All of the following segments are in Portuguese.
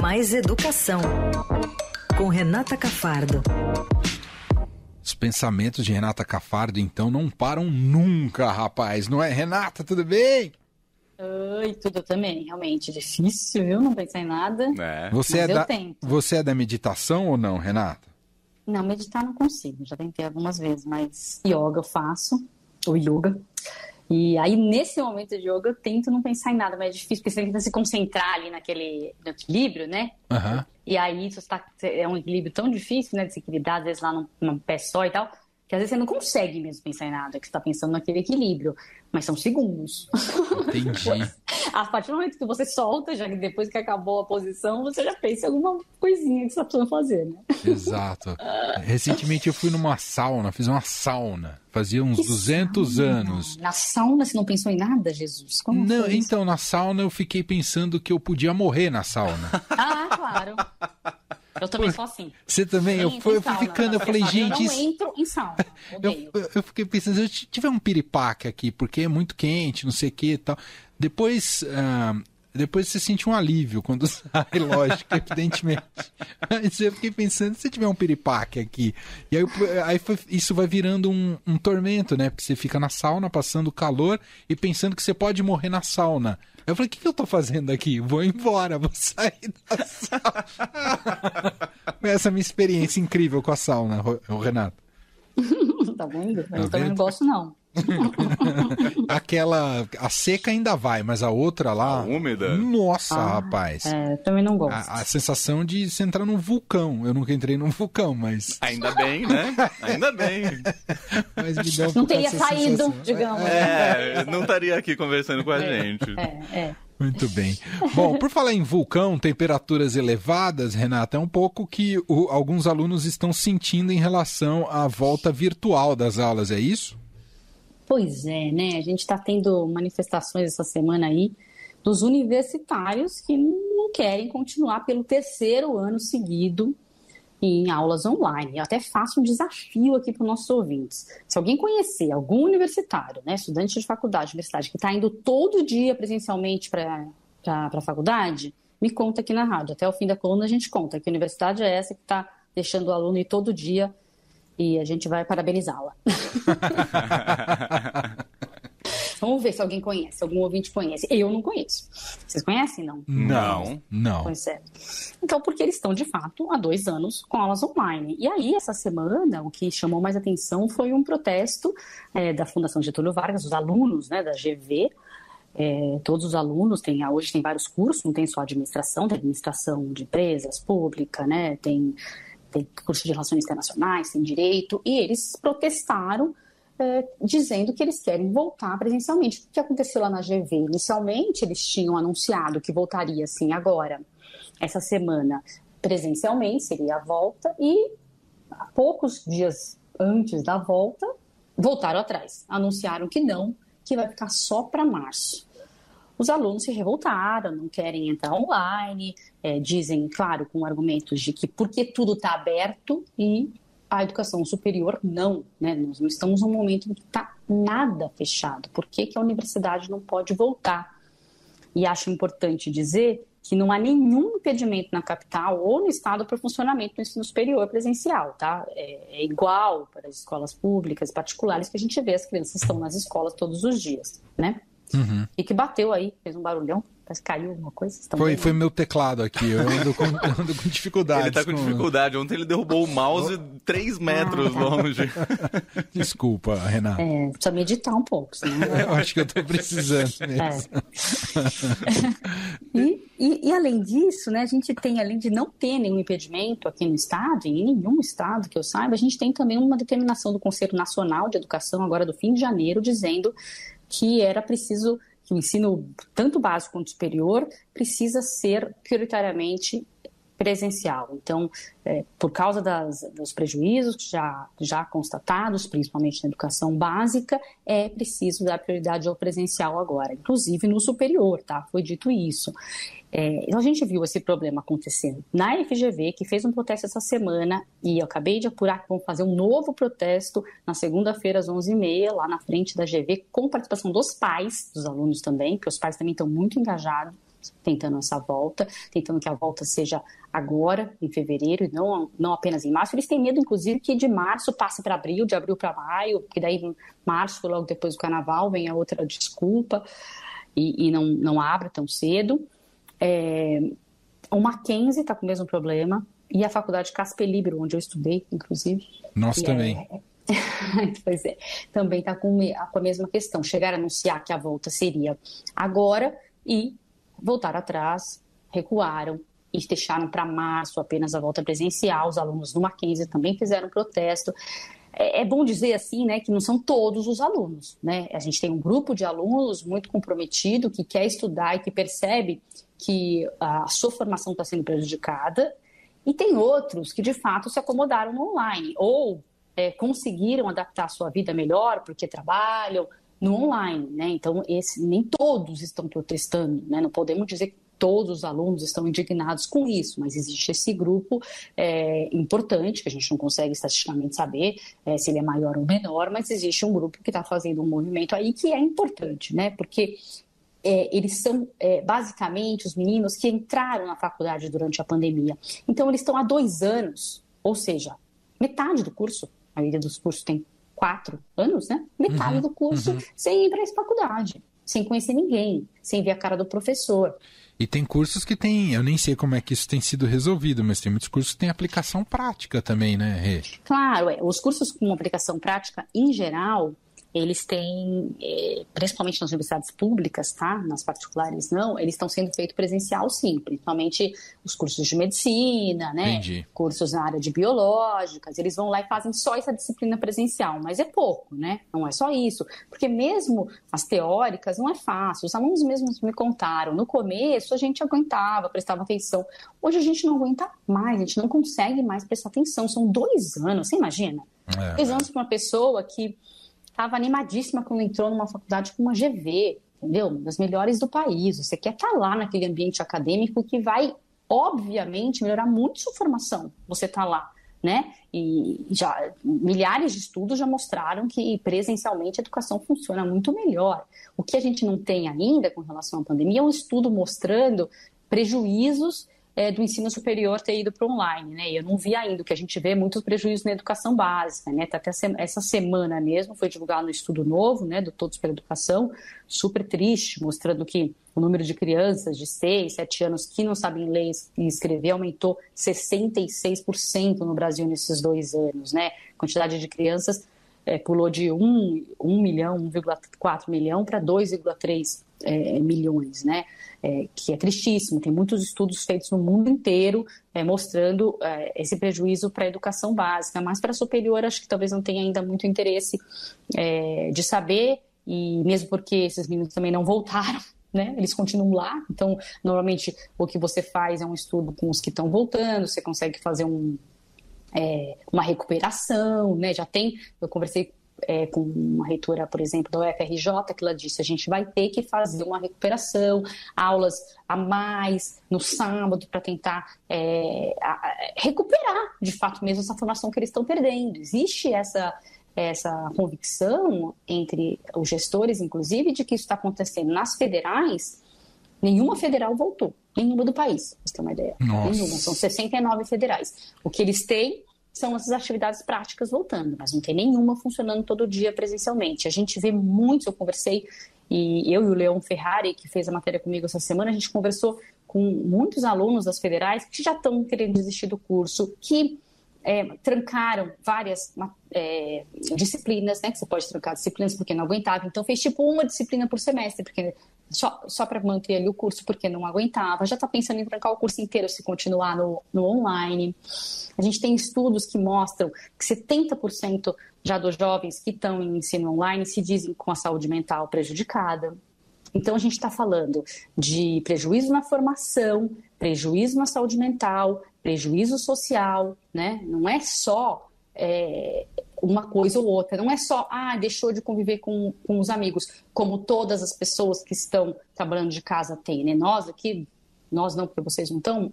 Mais Educação, com Renata Cafardo. Os pensamentos de Renata Cafardo, então, não param nunca, rapaz. Não é, Renata? Tudo bem? Oi, tudo também. Realmente difícil, viu? Não pensar em nada. É. Você, é da, tento. você é da meditação ou não, Renata? Não, meditar não consigo. Já tentei algumas vezes, mas yoga eu faço. O yoga. E aí, nesse momento de yoga, eu tento não pensar em nada, mas é difícil, porque você tenta se concentrar ali naquele no equilíbrio, né? Uhum. E aí, você tá, é um equilíbrio tão difícil, né, de se equilibrar, às vezes lá num, num pé só e tal, que às vezes você não consegue mesmo pensar em nada, que você está pensando naquele equilíbrio, mas são segundos. Entendi. a partir do momento que você solta, já que depois que acabou a posição, você já pensa em alguma coisinha que você está precisando fazer, né? Exato. Recentemente eu fui numa sauna, fiz uma sauna, fazia uns que 200 sauna? anos. Na sauna você não pensou em nada, Jesus? Como não, então na sauna eu fiquei pensando que eu podia morrer na sauna. ah, claro. Eu também sou assim. Você também? Eu, fui, eu fui ficando, eu falei, gente. Eu não entro em sauna. Eu, eu, fiquei pensando, se eu tiver um piripaque aqui, porque é muito quente, não sei o que e tal. Depois. Uh, depois você sente um alívio quando sai, lógico, evidentemente. Mas eu fiquei pensando, se tiver um piripaque aqui. E aí, aí foi, isso vai virando um, um, tormento, né? Porque você fica na sauna, passando calor e pensando que você pode morrer na sauna. Eu falei, o que, que eu tô fazendo aqui? Vou embora, vou sair da sauna. Essa é a minha experiência incrível com a sauna, Renato. tá vendo? Eu tá também não gosto, não. Aquela. A seca ainda vai, mas a outra lá. A úmida? Nossa, ah, rapaz. É, também não gosto. A, a, sensação de você entrar num vulcão. Eu nunca entrei num vulcão, mas. Ainda bem, né? Ainda bem. mas me deu Não teria saído, sensação. digamos. É, não estaria aqui conversando com a é, gente. É, é. Muito bem. Bom, por falar em vulcão, temperaturas elevadas, Renata, é um pouco que o, alguns alunos estão sentindo em relação à volta virtual das aulas, é isso? Pois é, né? A gente está tendo manifestações essa semana aí dos universitários que não querem continuar pelo terceiro ano seguido em aulas online. Eu até faço um desafio aqui para os nossos ouvintes. Se alguém conhecer algum universitário, né, estudante de faculdade, universidade, que está indo todo dia presencialmente para a faculdade, me conta aqui na rádio. Até o fim da coluna a gente conta que universidade é essa que está deixando o aluno ir todo dia e a gente vai parabenizá-la. Vamos ver se alguém conhece, algum ouvinte conhece. Eu não conheço. Vocês conhecem, não? Não, não. Pois é. Então, porque eles estão, de fato, há dois anos com aulas online. E aí, essa semana, o que chamou mais atenção foi um protesto é, da Fundação Getúlio Vargas, os alunos né, da GV, é, todos os alunos têm, hoje tem vários cursos, não tem só administração, tem administração de empresas, pública, né, tem tem curso de relações internacionais, tem direito, e eles protestaram é, dizendo que eles querem voltar presencialmente. O que aconteceu lá na GV? Inicialmente, eles tinham anunciado que voltaria, assim, agora, essa semana, presencialmente, seria a volta, e poucos dias antes da volta, voltaram atrás. Anunciaram que não, que vai ficar só para março os alunos se revoltaram, não querem entrar online, é, dizem, claro, com argumentos de que porque tudo está aberto e a educação superior não, né? Nós não estamos num momento em que está nada fechado. Por que, que a universidade não pode voltar? E acho importante dizer que não há nenhum impedimento na capital ou no estado para o funcionamento do ensino superior presencial, tá? É, é, igual para as escolas públicas, particulares, que a gente vê as crianças estão nas escolas todos os dias, né? Uhum. E que bateu aí, fez um barulhão. Parece que caiu alguma coisa. Foi, foi meu teclado aqui. Eu ando com, ando com dificuldade. Ele tá com, com, dificuldade. Ontem ele derrubou o mouse 3 metros ah, tá. longe. Desculpa, Renata. É, precisa meditar um pouco. Senão... eu acho que eu tô precisando é. mesmo. É. e, e, e, além disso, né, a gente tem, além de não ter nenhum impedimento aqui no Estado, em nenhum Estado que eu saiba, a gente tem também uma determinação do Conselho Nacional de Educação, agora do fim de janeiro, dizendo que era preciso que o ensino, tanto básico quanto superior, precisa ser prioritariamente presencial. Então, é, por causa das, dos prejuízos já, já constatados, principalmente na educação básica, é preciso dar prioridade ao presencial agora, inclusive no superior, tá? Foi dito isso. É, então, a gente viu esse problema acontecendo na FGV, que fez um protesto essa semana, e eu acabei de apurar que vão fazer um novo protesto na segunda-feira, às 11h30, lá na frente da GV, com participação dos pais, dos alunos também, porque os pais também estão muito engajados tentando essa volta, tentando que a volta seja agora, em fevereiro, e não, não apenas em março. Eles têm medo, inclusive, que de março passe para abril, de abril para maio, que daí março, logo depois do carnaval, vem a outra desculpa e, e não, não abra tão cedo. É, o Mackenzie está com o mesmo problema, e a faculdade Casper Libero, onde eu estudei, inclusive. Nós também. É, pois é, também está com, com a mesma questão. Chegar a anunciar que a volta seria agora e voltar atrás, recuaram e deixaram para março apenas a volta presencial. Os alunos do Mackenzie também fizeram protesto. É, é, bom dizer assim, né, que não são todos os alunos, né? A gente tem um grupo de alunos muito comprometido que quer estudar e que percebe que a sua formação está sendo prejudicada, e tem outros que de fato se acomodaram no online ou é, conseguiram adaptar a sua vida melhor porque trabalham no online, né? Então, esse, nem todos estão protestando, né? Não podemos dizer que todos os alunos estão indignados com isso, mas existe esse grupo é, importante, que a gente não consegue estatisticamente saber é, se ele é maior ou menor, mas existe um grupo que está fazendo um movimento aí que é importante, né? Porque é, eles são é, basicamente os meninos que entraram na faculdade durante a pandemia. Então, eles estão há dois anos, ou seja, metade do curso, a maioria dos cursos tem quatro anos, né? Metade uhum, do curso uhum. sem ir para essa faculdade, sem conhecer ninguém, sem ver a cara do professor. E tem cursos que tem, eu nem sei como é que isso tem sido resolvido, mas tem muitos cursos que têm aplicação prática também, né, Rê? Claro, é. os cursos com aplicação prática, em geral, eles têm, é, principalmente nas universidades públicas, tá? Nas particulares não, eles estão sendo feitos presencial sim, principalmente os cursos de medicina, né? Entendi. Cursos na área de biológicas, eles vão lá e fazem só essa disciplina presencial, mas é pouco, né? Não é só isso, porque mesmo as teóricas não é fácil. Os alunos mesmos me contaram, no começo a gente aguentava, prestava atenção. Hoje a gente não aguenta mais, a gente não consegue mais prestar atenção. São dois anos, você imagina? É. Dois anos para uma pessoa que estava animadíssima quando entrou numa faculdade com uma GV, entendeu? Uma das melhores do país. Você quer estar tá lá naquele ambiente acadêmico que vai, obviamente, melhorar muito sua formação. Você está lá, né? E já milhares de estudos já mostraram que presencialmente a educação funciona muito melhor. O que a gente não tem ainda com relação à pandemia é um estudo mostrando prejuízos é, do ensino superior ter ido para online, né? Eu não vi ainda, o que a gente vê é muitos prejuízos na educação básica, né? Tá até essa semana mesmo foi divulgado um estudo novo, né, do Todos pela Educação, super triste, mostrando que o número de crianças de 6, 7 anos que não sabem ler e escrever aumentou 66% no Brasil nesses dois anos, né? A quantidade de crianças é, pulou de 1, 1 milhão, 1,4 milhão para 2,3 é, milhões, né? É, que é tristíssimo. Tem muitos estudos feitos no mundo inteiro é, mostrando é, esse prejuízo para a educação básica, mas para a superior acho que talvez não tenha ainda muito interesse é, de saber, e mesmo porque esses meninos também não voltaram. Né? Eles continuam lá, então normalmente o que você faz é um estudo com os que estão voltando, você consegue fazer um, é, uma recuperação, né? Já tem, eu conversei é, com uma reitora, por exemplo, da UFRJ, que ela disse: a gente vai ter que fazer uma recuperação, aulas a mais no sábado para tentar é, a, recuperar, de fato, mesmo essa formação que eles estão perdendo. Existe essa essa convicção entre os gestores, inclusive, de que isso está acontecendo nas federais. Nenhuma federal voltou, nenhuma do país, pra você ter uma ideia. Nossa. Nenhuma, são 69 federais. O que eles têm são essas atividades práticas voltando, mas não tem nenhuma funcionando todo dia presencialmente. A gente vê muitos, eu conversei, e eu e o Leon Ferrari, que fez a matéria comigo essa semana, a gente conversou com muitos alunos das federais que já estão querendo desistir do curso, que é, trancaram várias é, disciplinas, né? Que você pode trancar disciplinas porque não aguentava. Então fez tipo uma disciplina por semestre, porque só, só para manter ali o curso porque não aguentava, já está pensando em trancar o curso inteiro se continuar no, no online. A gente tem estudos que mostram que 70% já dos jovens que estão em ensino online se dizem com a saúde mental prejudicada. Então, a gente está falando de prejuízo na formação, prejuízo na saúde mental, prejuízo social, né? Não é só é, uma coisa ou outra. Não é só, ah, deixou de conviver com, com os amigos, como todas as pessoas que estão trabalhando de casa têm, né? Nós aqui, nós não, porque vocês não estão,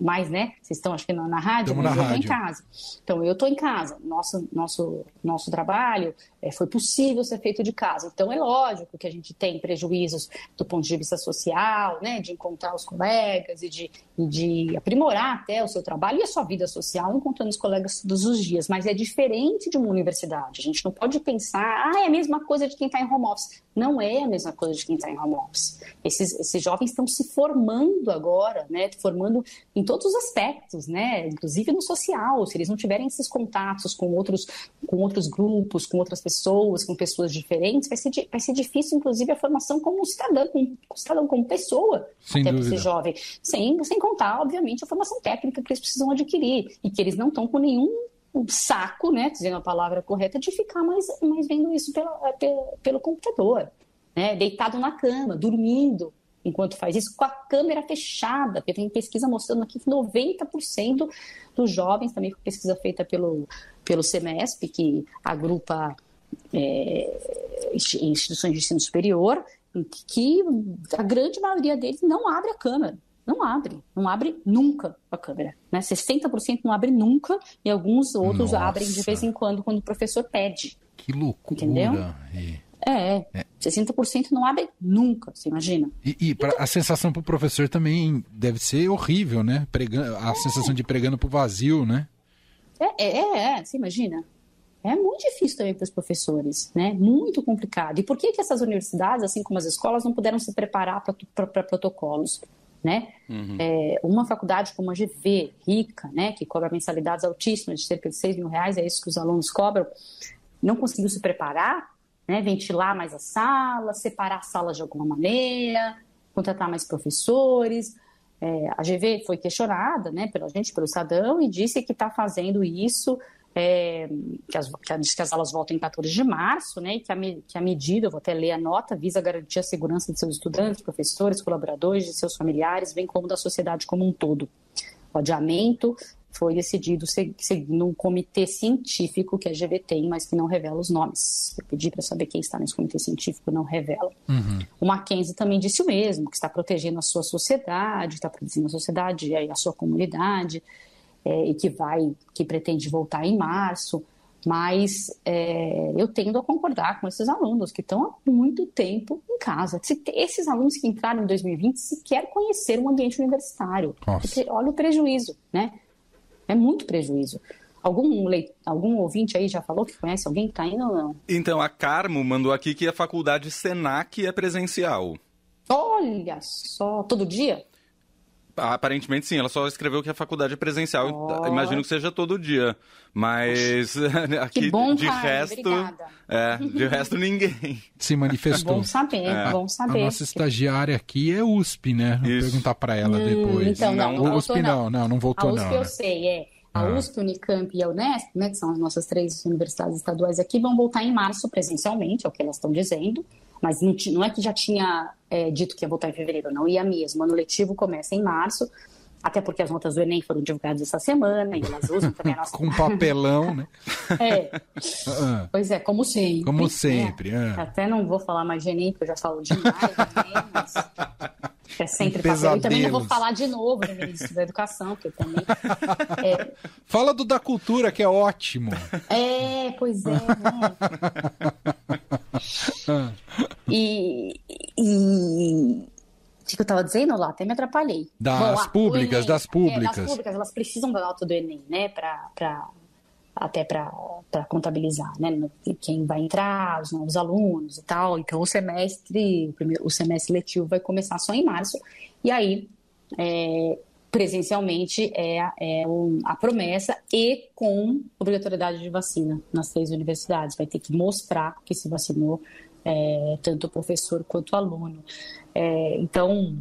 mais, né? Vocês estão, acho que na, na rádio, Estamos mas na eu estou em casa. Então, eu estou em casa. Nosso, nosso, nosso trabalho é, foi possível ser feito de casa. Então, é lógico que a gente tem prejuízos do ponto de vista social, né? De encontrar os colegas e de, e de aprimorar até o seu trabalho e a sua vida social, encontrando os colegas todos os dias. Mas é diferente de uma universidade. A gente não pode pensar, ah, é a mesma coisa de quem está em home office. Não é a mesma coisa de quem está em home office. Esses, esses jovens estão se formando agora, né? Formando em todos os aspectos, né? Inclusive no social. Se eles não tiverem esses contatos com outros, com outros grupos, com outras pessoas, com pessoas diferentes, vai ser, vai ser difícil, inclusive, a formação como cidadão, como, cidadão, como pessoa, Sem até dúvida. esse jovem. Sem, sem contar, obviamente, a formação técnica que eles precisam adquirir e que eles não estão com nenhum saco, né, dizendo a palavra correta, de ficar mais, mais vendo isso pela, pela- pelo computador, né, deitado na cama, dormindo, enquanto faz isso, com a câmera fechada, porque tem pesquisa mostrando aqui que 90% dos jovens, também pesquisa feita pelo, pelo CEMESP, que agrupa é, insti- instituições de ensino superior, que a grande maioria deles não abre a câmera. Não abre, não abre nunca a câmera. Né? 60% não abre nunca e alguns outros Nossa. abrem de vez em quando, quando o professor pede. Que loucura. Entendeu? E, É, 60% não abre nunca, você imagina? e, e pra- a sensação pro professor também deve ser horrível, né? Pregando, a sensação de pregando pro vazio, né? É, é, é, é, você imagina? É muito difícil também para os professores, né? Muito complicado. E por que, que essas universidades, assim como as escolas, não puderam se preparar para protocolos? Né? É, uma faculdade como a GV, rica, né, que cobra mensalidades altíssimas de cerca de 6 mil reais, é isso que os alunos cobram, não conseguiu se preparar, né, ventilar mais as salas, separar as salas de alguma maneira, contratar mais professores. É, a GV foi questionada né, pela gente, pelo Estadão, e disse que está fazendo isso, é, que, as, que, a- diz que as aulas voltam em 14 de março, né, e que a, que a medida, eu vou até ler a nota, visa garantir a segurança de seus estudantes, professores, colaboradores, de seus familiares, bem como da sociedade como um todo. O adiamento foi decidido se- seguindo um comitê científico que a GV tem, mas que não revela os nomes. Eu pedi para saber quem está nesse comitê científico, não revela. O Mackenzie também disse o mesmo, que está protegendo a sua sociedade, está protegendo a sociedade e a sua comunidade, é, e que vai, que pretende voltar em março. Mas é, eu tendo a concordar com esses alunos que estão há muito tempo em casa. Esses alunos que entraram em 2020 sequer conheceram o ambiente universitário. Nossa. Olha o prejuízo, né? É muito prejuízo. Algum, leit- algum ouvinte aí já falou que conhece alguém que está indo ou não? Então, a Carmo mandou aqui que a faculdade Senac é presencial. Olha só, todo dia? Aparentemente sim, ela só escreveu que a faculdade é presencial. Ó. Imagino que seja todo dia. Mas aqui Que bom, de resto. obrigada. É, de resto ninguém. Se manifestou. Bom saber, bom A saber. nossa estagiária aqui é USP, né? Vou Isso. perguntar pra ela Hum, depois. então não, Não, não USP voltou, não, não, não A voltou USP não. eu né? sei, é. A Ah. USP, Unicamp e a Unesp, né, que são as nossas três universidades estaduais aqui, vão voltar em março presencialmente, é o que elas estão dizendo. Mas não, não é que já tinha é, dito que ia voltar em fevereiro, não ia mesmo. O ano letivo começa em março, até porque as notas do Enem foram divulgadas essa semana, e elas usam também a nossa... Com papelão, né? É, Ah, pois é, como sempre. Como né? sempre, é. Até não vou falar mais de Enem, porque eu já falo demais do Enem, mas é sempre Um. E também não vou falar de novo do ministro da Educação, porque também... É, Fala do da cultura, que é ótimo. É, pois é, né? E. e... O que eu estava dizendo lá? Até me atrapalhei. Das o públicas, Enem. das públicas. É, das públicas, elas precisam da nota do Enem, né? Pra, até para contabilizar, né? Quem vai entrar, os novos alunos e tal. Então, o semestre, o, primeiro, o semestre letivo vai começar só em março. E aí, é, presencialmente, é, é a promessa e com obrigatoriedade de vacina nas três universidades. Vai ter que mostrar que se vacinou é, tanto o professor quanto o aluno. É, então,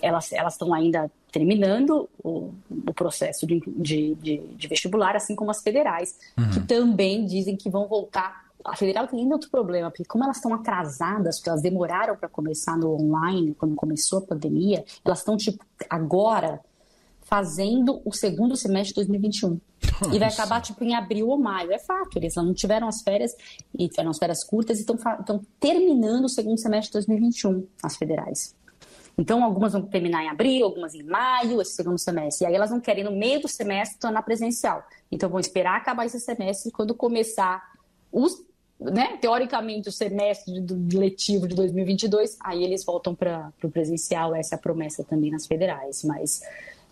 elas estão ainda terminando o, o processo de, de, de- de vestibular, assim como as federais, que também dizem que vão voltar. A federal tem ainda outro problema, porque como elas estão atrasadas, porque elas demoraram para começar no online, quando começou a pandemia, elas estão, tipo, agora fazendo o segundo semestre de 2021. E vai Nossa. acabar, tipo, em abril ou maio. É fato, eles não tiveram as férias, e tiveram as férias curtas e estão terminando o segundo semestre de 2021, as federais. Então, algumas vão terminar em abril, algumas em maio, esse segundo semestre. E aí elas não querem, no meio do semestre, tornar presencial. Então, vão esperar acabar esse semestre quando começar os, né, teoricamente, o semestre do letivo de 2022, aí eles voltam para o presencial. Essa é a promessa também nas federais. Mas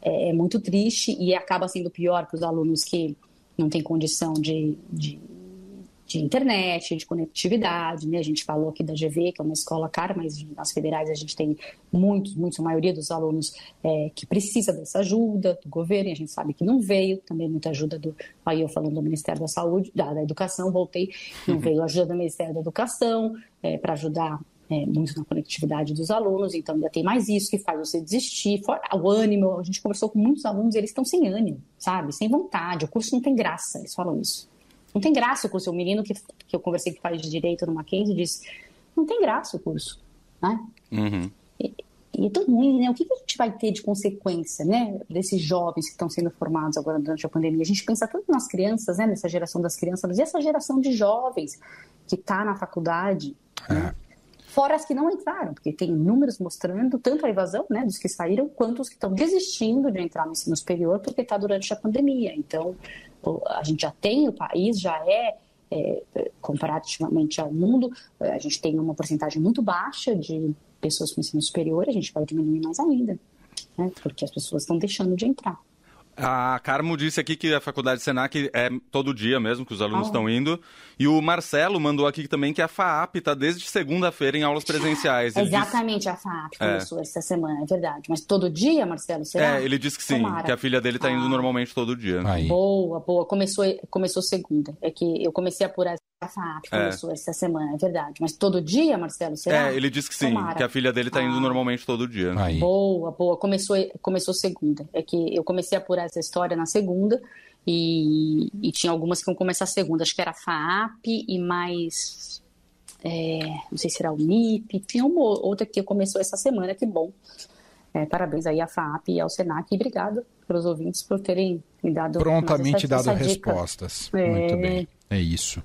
é, é muito triste e acaba sendo pior para os alunos que não têm condição de, de de internet, de conectividade, né? A gente falou aqui da GV, que é uma escola cara, mas nas federais a gente tem muitos, muitos, a maioria dos alunos é, que precisa dessa ajuda do governo, e a gente sabe que não veio, também muita ajuda do, aí eu falando do Ministério da Saúde, da, da Educação, voltei, não uhum. veio ajuda do Ministério da Educação é, para ajudar é, muito na conectividade dos alunos, então ainda tem mais isso que faz você desistir, fora o ânimo, a gente conversou com muitos alunos, eles estão sem ânimo, sabe, sem vontade, o curso não tem graça, eles falam isso. Não tem graça o curso. O menino que, que eu conversei que faz direito no Mackenzie disse: não tem graça o curso. Né? Uhum. E, e é tão ruim, né? O que, que a gente vai ter de consequência, né? Desses jovens que estão sendo formados agora durante a pandemia. A gente pensa tanto nas crianças, né? Nessa geração das crianças, mas e essa geração de jovens que está na faculdade, é. né? Fora as que não entraram, porque tem números mostrando tanto a evasão, né, dos que saíram, quanto os que estão desistindo de entrar no ensino superior porque está durante a pandemia. Então, a gente já tem, o país já é, é, comparativamente ao mundo, a gente tem uma porcentagem muito baixa de pessoas com ensino superior, a gente vai diminuir mais ainda, né, porque as pessoas estão deixando de entrar. A Carmo disse aqui que a faculdade Senac é todo dia mesmo, que os alunos estão ah. indo. E o Marcelo mandou aqui também que a FAAP está desde segunda-feira em aulas presenciais. Ele Exatamente, a FAAP é. começou é. essa semana, é verdade. Mas todo dia, Marcelo, será? É, ele disse que sim, Tomara. que a filha dele está ah. indo normalmente todo dia. Aí. Boa, boa. Começou, começou segunda. É que eu comecei a apurar a FAAP é. começou é. essa semana, é verdade. Mas todo dia, Marcelo, será? É, ele disse que sim, Tomara. que a filha dele está indo ah. normalmente todo dia. Aí. Boa, boa. Começou, começou segunda. É que eu comecei a apurar essa história na segunda e, e tinha algumas que iam começar segunda. Acho que era a FAAP e mais... É, não sei se era o MIP. Tinha uma outra que começou essa semana, que bom. É, parabéns aí à FAAP e ao SENAC e obrigado pelos ouvintes por terem me dado... Prontamente essa, dado essa respostas. É... Muito bem, é isso.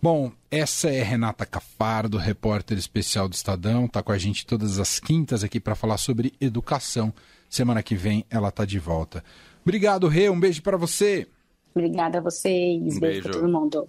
Bom, essa é Renata Cafardo, repórter especial do Estadão, está com a gente todas as quintas aqui para falar sobre educação. Semana que vem ela está de volta. Obrigado, Rê, um beijo para você. Obrigada a vocês, um beijo, beijo para todo mundo.